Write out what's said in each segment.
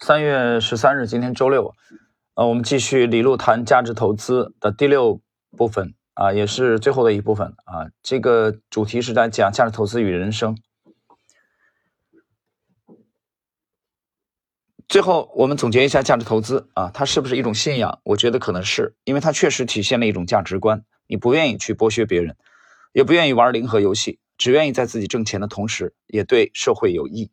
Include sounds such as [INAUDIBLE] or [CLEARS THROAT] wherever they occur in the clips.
三月十三日，今天周六，呃，我们继续李路谈价值投资的第六部分啊，也是最后的一部分啊。这个主题是在讲价值投资与人生。最后，我们总结一下价值投资啊，它是不是一种信仰？我觉得可能是，因为它确实体现了一种价值观。你不愿意去剥削别人，也不愿意玩零和游戏，只愿意在自己挣钱的同时，也对社会有益。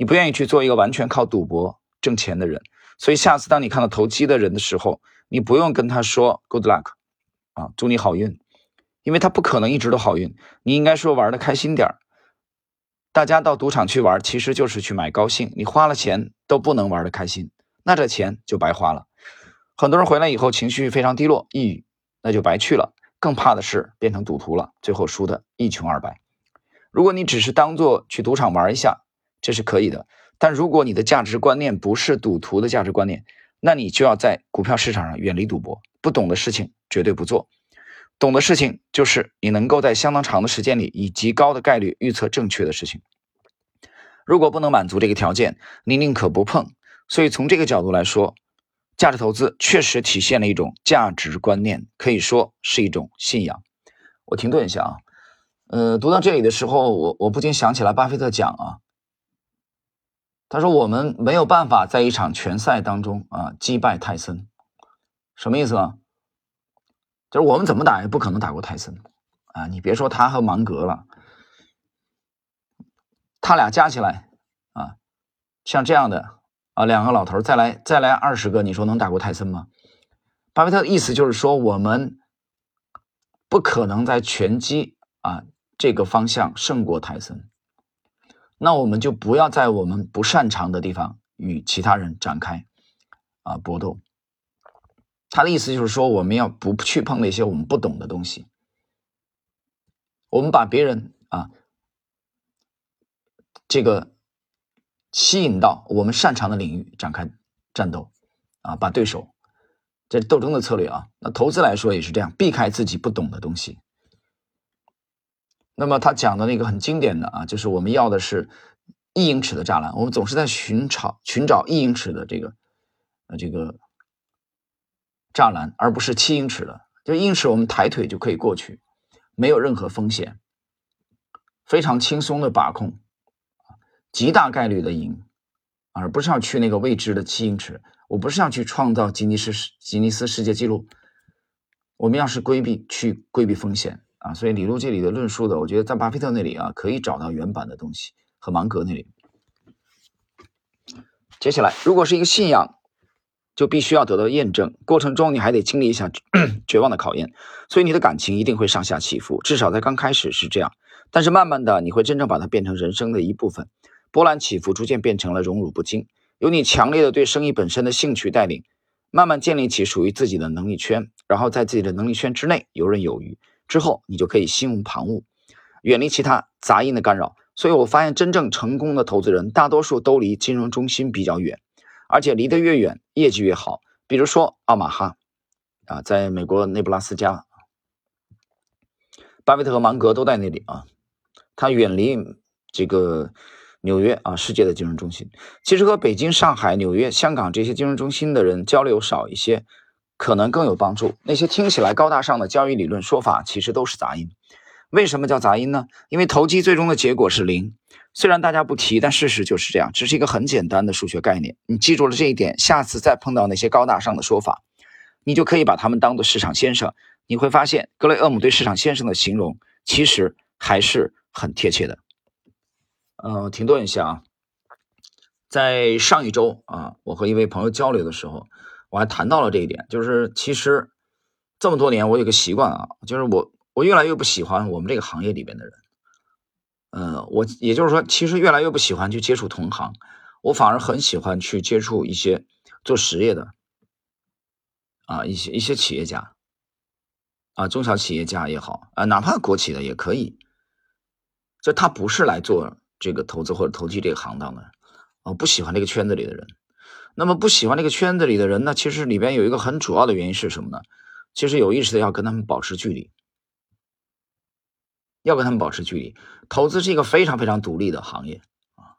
你不愿意去做一个完全靠赌博挣钱的人。所以，下次当你看到投机的人的时候，你不用跟他说 “good luck”，啊，祝你好运，因为他不可能一直都好运。你应该说玩的开心点儿。大家到赌场去玩，其实就是去买高兴。你花了钱都不能玩的开心，那这钱就白花了。很多人回来以后情绪非常低落、抑郁，那就白去了。更怕的是变成赌徒了，最后输的一穷二白。如果你只是当做去赌场玩一下，这是可以的。但如果你的价值观念不是赌徒的价值观念，那你就要在股票市场上远离赌博。不懂的事情绝对不做。懂的事情就是你能够在相当长的时间里以极高的概率预测正确的事情。如果不能满足这个条件，你宁可不碰。所以从这个角度来说，价值投资确实体现了一种价值观念，可以说是一种信仰。我停顿一下啊，呃，读到这里的时候，我我不禁想起来巴菲特讲啊，他说我们没有办法在一场拳赛当中啊击败泰森，什么意思呢？就是我们怎么打也不可能打过泰森啊！你别说他和芒格了，他俩加起来啊，像这样的啊两个老头再来再来二十个，你说能打过泰森吗？巴菲特的意思就是说，我们不可能在拳击啊这个方向胜过泰森，那我们就不要在我们不擅长的地方与其他人展开啊搏斗。他的意思就是说，我们要不去碰那些我们不懂的东西，我们把别人啊，这个吸引到我们擅长的领域展开战斗，啊，把对手，这斗争的策略啊。那投资来说也是这样，避开自己不懂的东西。那么他讲的那个很经典的啊，就是我们要的是一英尺的栅栏，我们总是在寻找寻找一英尺的这个呃这个。栅栏，而不是七英尺的，就英尺我们抬腿就可以过去，没有任何风险，非常轻松的把控，极大概率的赢，而不是要去那个未知的七英尺。我不是要去创造吉尼斯吉尼斯世界纪录，我们要是规避去规避风险啊。所以李路这里的论述的，我觉得在巴菲特那里啊可以找到原版的东西，和芒格那里。接下来，如果是一个信仰。就必须要得到验证，过程中你还得经历一下 [COUGHS] 绝望的考验，所以你的感情一定会上下起伏，至少在刚开始是这样。但是慢慢的，你会真正把它变成人生的一部分，波澜起伏逐渐变成了荣辱不惊。由你强烈的对生意本身的兴趣带领，慢慢建立起属于自己的能力圈，然后在自己的能力圈之内游刃有余。之后你就可以心无旁骛，远离其他杂音的干扰。所以我发现，真正成功的投资人，大多数都离金融中心比较远。而且离得越远，业绩越好。比如说奥马哈，啊，在美国内布拉斯加，巴菲特和芒格都在那里啊。他远离这个纽约啊，世界的金融中心。其实和北京、上海、纽约、香港这些金融中心的人交流少一些，可能更有帮助。那些听起来高大上的交易理论说法，其实都是杂音。为什么叫杂音呢？因为投机最终的结果是零。虽然大家不提，但事实就是这样。只是一个很简单的数学概念。你记住了这一点，下次再碰到那些高大上的说法，你就可以把他们当做市场先生。你会发现，格雷厄姆对市场先生的形容其实还是很贴切的。呃，停顿一下啊，在上一周啊，我和一位朋友交流的时候，我还谈到了这一点，就是其实这么多年，我有个习惯啊，就是我我越来越不喜欢我们这个行业里边的人。嗯，我也就是说，其实越来越不喜欢去接触同行，我反而很喜欢去接触一些做实业的啊，一些一些企业家啊，中小企业家也好啊，哪怕国企的也可以。就他不是来做这个投资或者投机这个行当的，我不喜欢这个圈子里的人。那么不喜欢这个圈子里的人呢，其实里边有一个很主要的原因是什么呢？其实有意识的要跟他们保持距离。要跟他们保持距离。投资是一个非常非常独立的行业啊，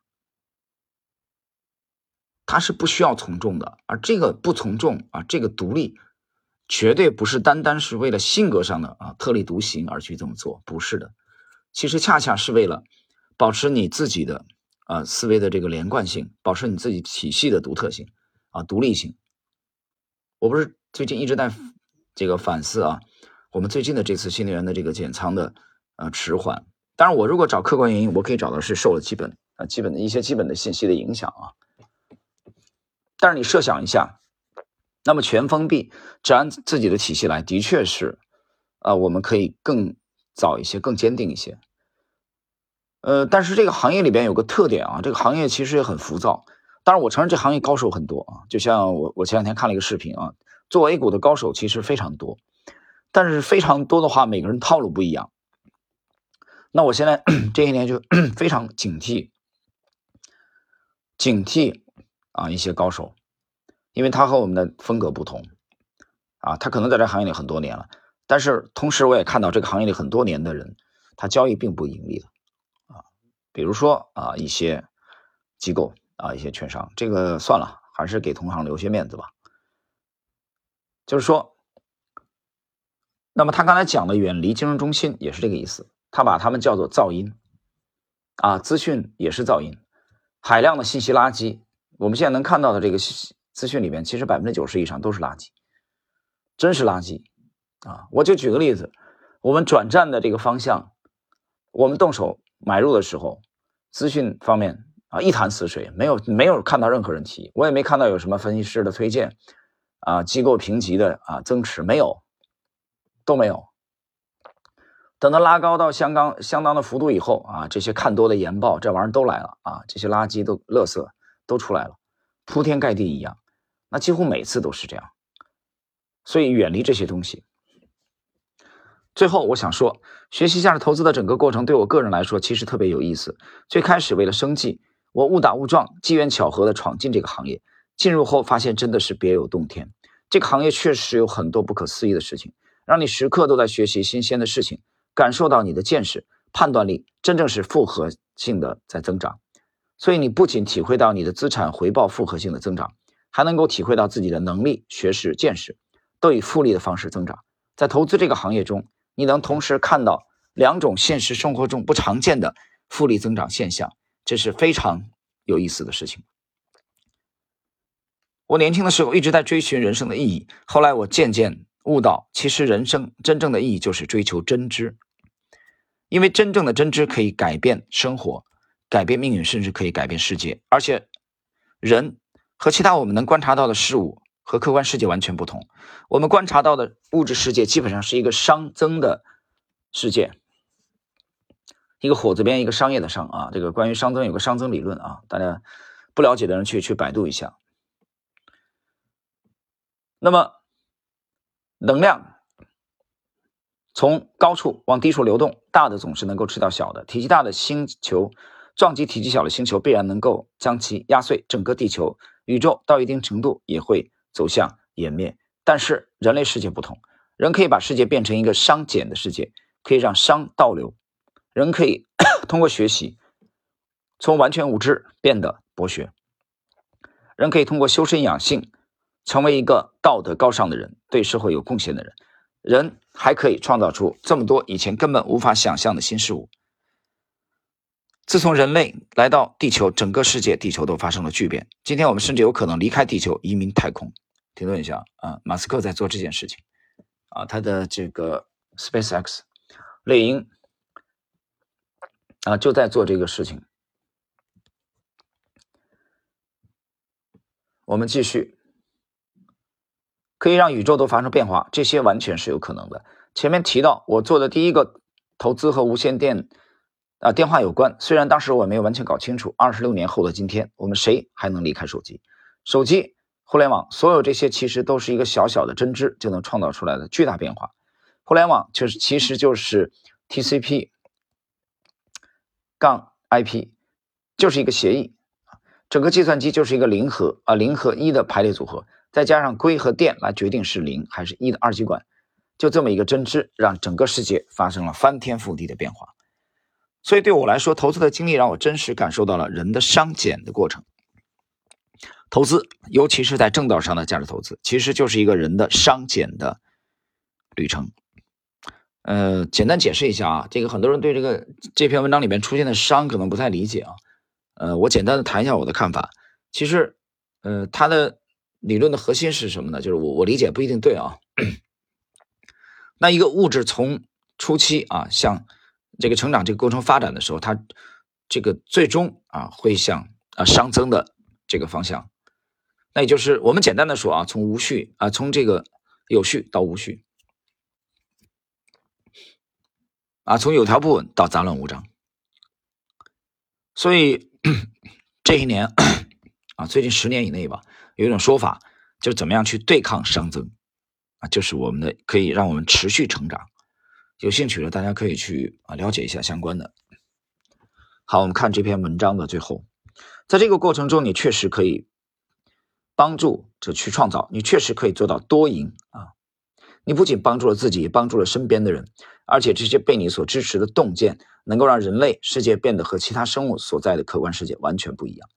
他是不需要从众的，而这个不从众啊，这个独立，绝对不是单单是为了性格上的啊特立独行而去这么做，不是的，其实恰恰是为了保持你自己的啊思维的这个连贯性，保持你自己体系的独特性啊独立性。我不是最近一直在这个反思啊，我们最近的这次新能源的这个减仓的呃迟缓，当然我如果找客观原因，我可以找到是受了基本啊基本的一些基本的信息的影响啊。但是你设想一下，那么全封闭，只按自己的体系来，的确是，啊，我们可以更早一些，更坚定一些。呃，但是这个行业里边有个特点啊，这个行业其实也很浮躁。当然，我承认这行业高手很多啊，就像我我前两天看了一个视频啊，做 A 股的高手其实非常多，但是非常多的话，每个人套路不一样。那我现在 [CLEARS THROAT] 这些年就 [CLEARS THROAT] 非常警惕，警惕。啊，一些高手，因为他和我们的风格不同，啊，他可能在这行业里很多年了，但是同时我也看到这个行业里很多年的人，他交易并不盈利的，比如说啊一些机构啊一些券商，这个算了，还是给同行留些面子吧。就是说，那么他刚才讲的远离金融中心也是这个意思，他把他们叫做噪音，啊，资讯也是噪音，海量的信息垃圾。我们现在能看到的这个资讯里面，其实百分之九十以上都是垃圾，真是垃圾啊！我就举个例子，我们转战的这个方向，我们动手买入的时候，资讯方面啊一潭死水，没有没有看到任何人提，我也没看到有什么分析师的推荐啊，机构评级的啊增持没有，都没有。等它拉高到相当相当的幅度以后啊，这些看多的研报这玩意儿都来了啊，这些垃圾都垃圾。都出来了，铺天盖地一样，那几乎每次都是这样，所以远离这些东西。最后，我想说，学习价值投资的整个过程，对我个人来说其实特别有意思。最开始为了生计，我误打误撞、机缘巧合的闯进这个行业，进入后发现真的是别有洞天。这个行业确实有很多不可思议的事情，让你时刻都在学习新鲜的事情，感受到你的见识、判断力真正是复合性的在增长。所以你不仅体会到你的资产回报复合性的增长，还能够体会到自己的能力、学识、见识都以复利的方式增长。在投资这个行业中，你能同时看到两种现实生活中不常见的复利增长现象，这是非常有意思的事情。我年轻的时候一直在追寻人生的意义，后来我渐渐悟到，其实人生真正的意义就是追求真知，因为真正的真知可以改变生活。改变命运，甚至可以改变世界。而且，人和其他我们能观察到的事物和客观世界完全不同。我们观察到的物质世界基本上是一个熵增的世界，一个火字边一个商业的商啊。这个关于熵增有个熵增理论啊，大家不了解的人去去百度一下。那么，能量从高处往低处流动，大的总是能够吃到小的，体积大的星球。撞击体积小的星球，必然能够将其压碎。整个地球、宇宙到一定程度也会走向湮灭。但是人类世界不同，人可以把世界变成一个熵减的世界，可以让熵倒流。人可以 [COUGHS] 通过学习，从完全无知变得博学。人可以通过修身养性，成为一个道德高尚的人，对社会有贡献的人。人还可以创造出这么多以前根本无法想象的新事物。自从人类来到地球，整个世界、地球都发生了巨变。今天我们甚至有可能离开地球，移民太空。停顿一下啊，马斯克在做这件事情啊，他的这个 SpaceX 猎鹰啊，就在做这个事情。我们继续，可以让宇宙都发生变化，这些完全是有可能的。前面提到我做的第一个投资和无线电。啊，电话有关。虽然当时我没有完全搞清楚，二十六年后的今天，我们谁还能离开手机？手机、互联网，所有这些其实都是一个小小的针织就能创造出来的巨大变化。互联网就是其实就是 TCP 杠 IP，就是一个协议。整个计算机就是一个零和啊零和一的排列组合，再加上硅和电来决定是零还是一的二极管，就这么一个针织，让整个世界发生了翻天覆地的变化。所以对我来说，投资的经历让我真实感受到了人的熵减的过程。投资，尤其是在正道上的价值投资，其实就是一个人的商减的旅程。呃，简单解释一下啊，这个很多人对这个这篇文章里面出现的商可能不太理解啊。呃，我简单的谈一下我的看法。其实，呃，它的理论的核心是什么呢？就是我我理解不一定对啊。[COUGHS] 那一个物质从初期啊向这个成长这个过程发展的时候，它这个最终啊会向啊熵增的这个方向。那也就是我们简单的说啊，从无序啊从这个有序到无序。啊，从有条不紊到杂乱无章，所以这一年啊，最近十年以内吧，有一种说法，就是怎么样去对抗熵增啊，就是我们的可以让我们持续成长。有兴趣的大家可以去啊了解一下相关的。好，我们看这篇文章的最后，在这个过程中，你确实可以帮助着去创造，你确实可以做到多赢啊。你不仅帮助了自己，也帮助了身边的人，而且这些被你所支持的洞见，能够让人类世界变得和其他生物所在的客观世界完全不一样。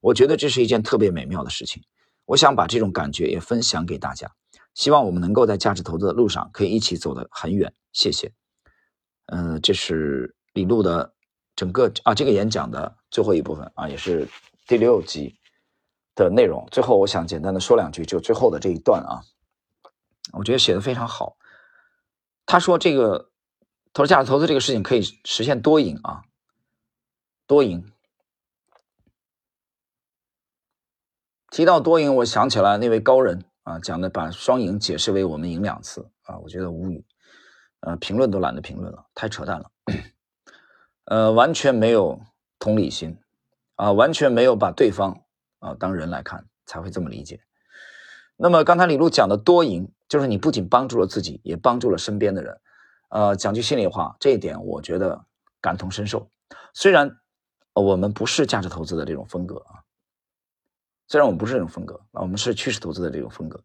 我觉得这是一件特别美妙的事情。我想把这种感觉也分享给大家，希望我们能够在价值投资的路上可以一起走得很远。谢谢。嗯，这是李路的整个啊这个演讲的最后一部分啊，也是第六集的内容。最后，我想简单的说两句，就最后的这一段啊。我觉得写的非常好。他说：“这个投资价值投资这个事情可以实现多赢啊，多赢。”提到多赢，我想起来那位高人啊讲的，把双赢解释为我们赢两次啊，我觉得无语，呃，评论都懒得评论了，太扯淡了，呃，完全没有同理心啊，完全没有把对方啊当人来看，才会这么理解。那么刚才李璐讲的多赢。就是你不仅帮助了自己，也帮助了身边的人。呃，讲句心里话，这一点我觉得感同身受。虽然我们不是价值投资的这种风格啊，虽然我们不是这种风格啊，我们是趋势投资的这种风格，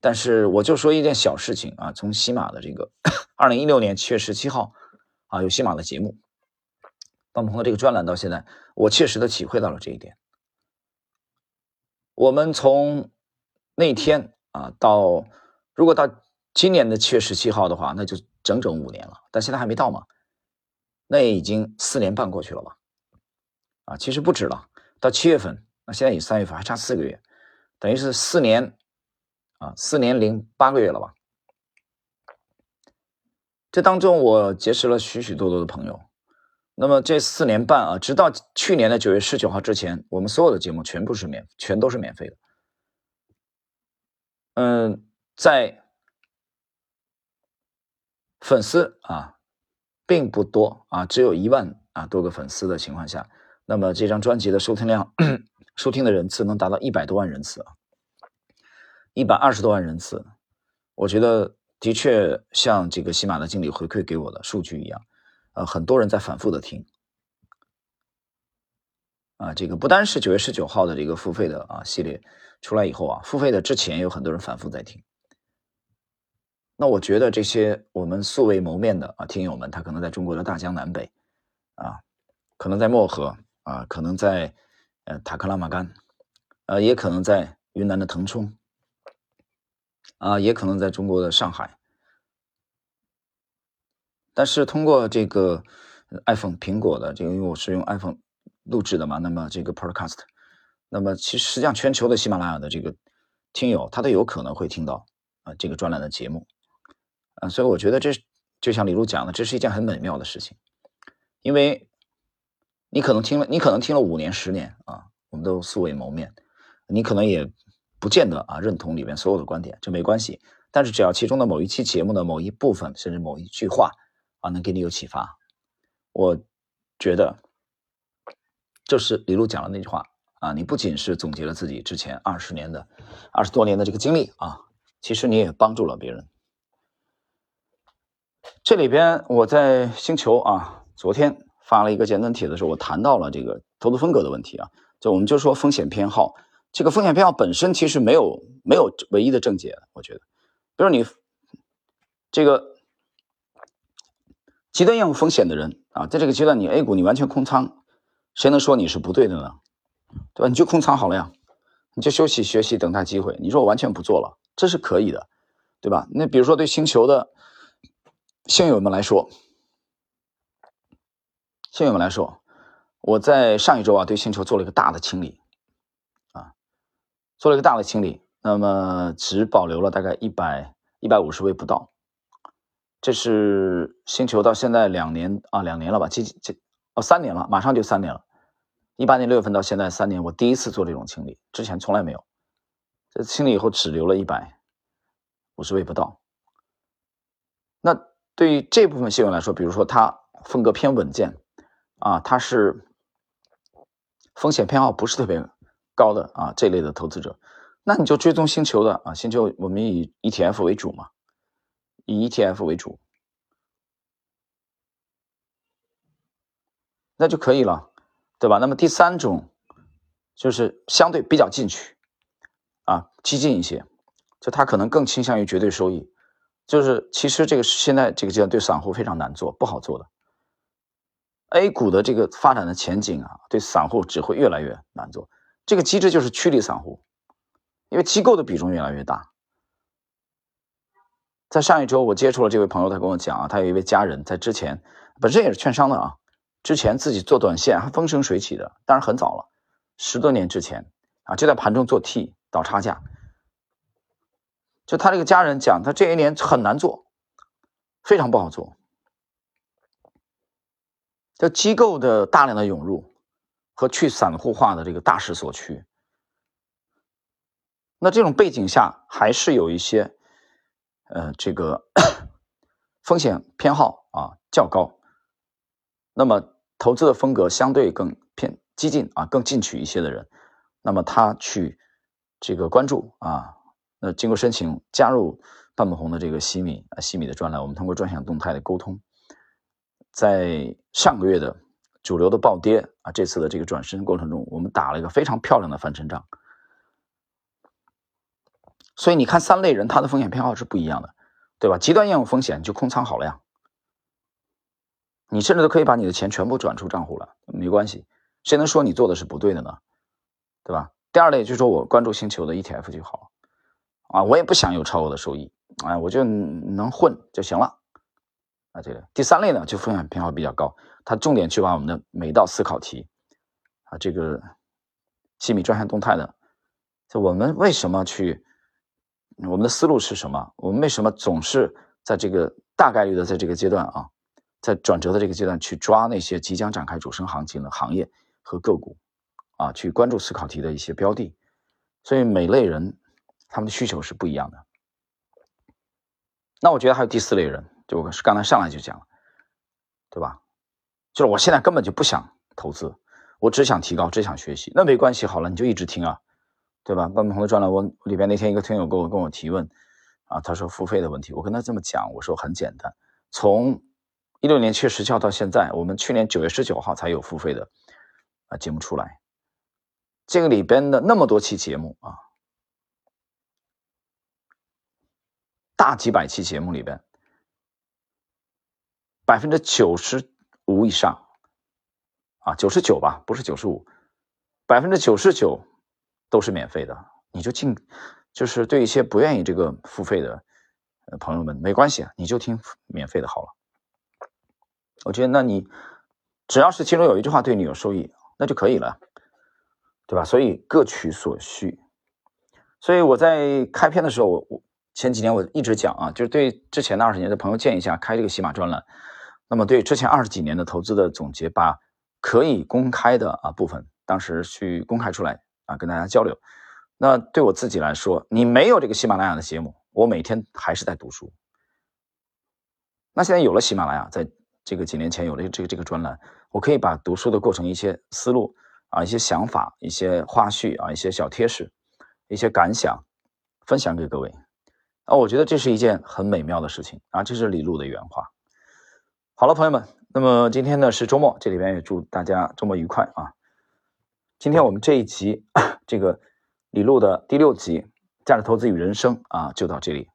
但是我就说一件小事情啊，从喜马的这个二零一六年七月十七号啊，有喜马的节目，帮鹏的这个专栏到现在，我切实的体会到了这一点。我们从那天啊到。如果到今年的七月十七号的话，那就整整五年了。但现在还没到嘛？那也已经四年半过去了吧？啊，其实不止了。到七月份，那现在已三月份，还差四个月，等于是四年啊，四年零八个月了吧？这当中我结识了许许多多的朋友。那么这四年半啊，直到去年的九月十九号之前，我们所有的节目全部是免，全都是免费的。嗯。在粉丝啊并不多啊，只有一万啊多个粉丝的情况下，那么这张专辑的收听量、收听的人次能达到一百多万人次啊，一百二十多万人次，我觉得的确像这个喜马的经理回馈给我的数据一样，呃，很多人在反复的听啊，这个不单是九月十九号的这个付费的啊系列出来以后啊，付费的之前有很多人反复在听。那我觉得这些我们素未谋面的啊听友们，他可能在中国的大江南北，啊，可能在漠河啊，可能在呃塔克拉玛干，呃，也可能在云南的腾冲，啊，也可能在中国的上海。但是通过这个 iPhone 苹果的这个，因为我是用 iPhone 录制的嘛，那么这个 Podcast，那么其实实际上全球的喜马拉雅的这个听友，他都有可能会听到啊这个专栏的节目。啊，所以我觉得这就像李璐讲的，这是一件很美妙的事情，因为你可能听了，你可能听了五年、十年啊，我们都素未谋面，你可能也不见得啊认同里面所有的观点，这没关系。但是只要其中的某一期节目的某一部分，甚至某一句话啊，能给你有启发，我觉得就是李璐讲的那句话啊，你不仅是总结了自己之前二十年的、二十多年的这个经历啊，其实你也帮助了别人。这里边我在星球啊，昨天发了一个简短帖的时候，我谈到了这个投资风格的问题啊。就我们就说风险偏好，这个风险偏好本身其实没有没有唯一的正解，我觉得。比如你这个极端厌恶风险的人啊，在这个阶段你 A 股你完全空仓，谁能说你是不对的呢？对吧？你就空仓好了呀，你就休息学习，等待机会。你说我完全不做了，这是可以的，对吧？那比如说对星球的星友们来说，星友们来说，我在上一周啊，对星球做了一个大的清理，啊，做了一个大的清理，那么只保留了大概一百一百五十位不到。这是星球到现在两年啊，两年了吧？这这哦，三年了，马上就三年了。一八年六月份到现在三年，我第一次做这种清理，之前从来没有。这清理以后只留了一百五十位不到。那对于这部分新闻来说，比如说它风格偏稳健啊，它是风险偏好不是特别高的啊这类的投资者，那你就追踪星球的啊，星球我们以 ETF 为主嘛，以 ETF 为主，那就可以了。对吧？那么第三种就是相对比较进取啊，激进一些，就他可能更倾向于绝对收益。就是其实这个现在这个阶段对散户非常难做，不好做的。A 股的这个发展的前景啊，对散户只会越来越难做。这个机制就是驱离散户，因为机构的比重越来越大。在上一周我接触了这位朋友，他跟我讲啊，他有一位家人在之前本身也是券商的啊。之前自己做短线还风生水起的，当然很早了，十多年之前啊，就在盘中做 T 倒差价。就他这个家人讲，他这一年很难做，非常不好做。这机构的大量的涌入和去散户化的这个大势所趋，那这种背景下还是有一些呃这个 [COUGHS] 风险偏好啊较高，那么。投资的风格相对更偏激进啊，更进取一些的人，那么他去这个关注啊，那经过申请加入半亩红的这个西米啊西米的专栏，我们通过专享动态的沟通，在上个月的主流的暴跌啊，这次的这个转身过程中，我们打了一个非常漂亮的翻身仗。所以你看，三类人他的风险偏好是不一样的，对吧？极端厌恶风险就空仓好了呀。你甚至都可以把你的钱全部转出账户了，没关系，谁能说你做的是不对的呢？对吧？第二类就是说我关注星球的 ETF 就好，啊，我也不想有超额的收益，啊，我就能混就行了，啊，这个第三类呢就风险偏好比较高，它重点去把我们的每道思考题，啊，这个细米专项动态的，就我们为什么去，我们的思路是什么？我们为什么总是在这个大概率的在这个阶段啊？在转折的这个阶段，去抓那些即将展开主升行情的行业和个股，啊，去关注思考题的一些标的，所以每类人他们的需求是不一样的。那我觉得还有第四类人，就我是刚才上来就讲了，对吧？就是我现在根本就不想投资，我只想提高，只想学习。那没关系，好了，你就一直听啊，对吧？半不同的专栏，我里边那天一个听友跟我跟我提问，啊，他说付费的问题，我跟他这么讲，我说很简单，从一六年七月十七号到现在，我们去年九月十九号才有付费的啊节目出来。这个里边的那么多期节目啊，大几百期节目里边，百分之九十五以上啊，九十九吧，不是九十五，百分之九十九都是免费的。你就进，就是对一些不愿意这个付费的朋友们，没关系啊，你就听免费的好了。我觉得，那你只要是其中有一句话对你有收益，那就可以了，对吧？所以各取所需。所以我在开篇的时候，我我前几年我一直讲啊，就是对之前的二十年的朋友建议一下开这个喜马专栏。那么对之前二十几年的投资的总结，把可以公开的啊部分，当时去公开出来啊，跟大家交流。那对我自己来说，你没有这个喜马拉雅的节目，我每天还是在读书。那现在有了喜马拉雅，在这个几年前有了这个这个专栏，我可以把读书的过程一些思路啊、一些想法、一些花絮啊、一些小贴士、一些感想分享给各位啊，我觉得这是一件很美妙的事情啊，这是李璐的原话。好了，朋友们，那么今天呢是周末，这里边也祝大家周末愉快啊。今天我们这一集 [COUGHS] 这个李璐的第六集《价值投资与人生》啊，就到这里。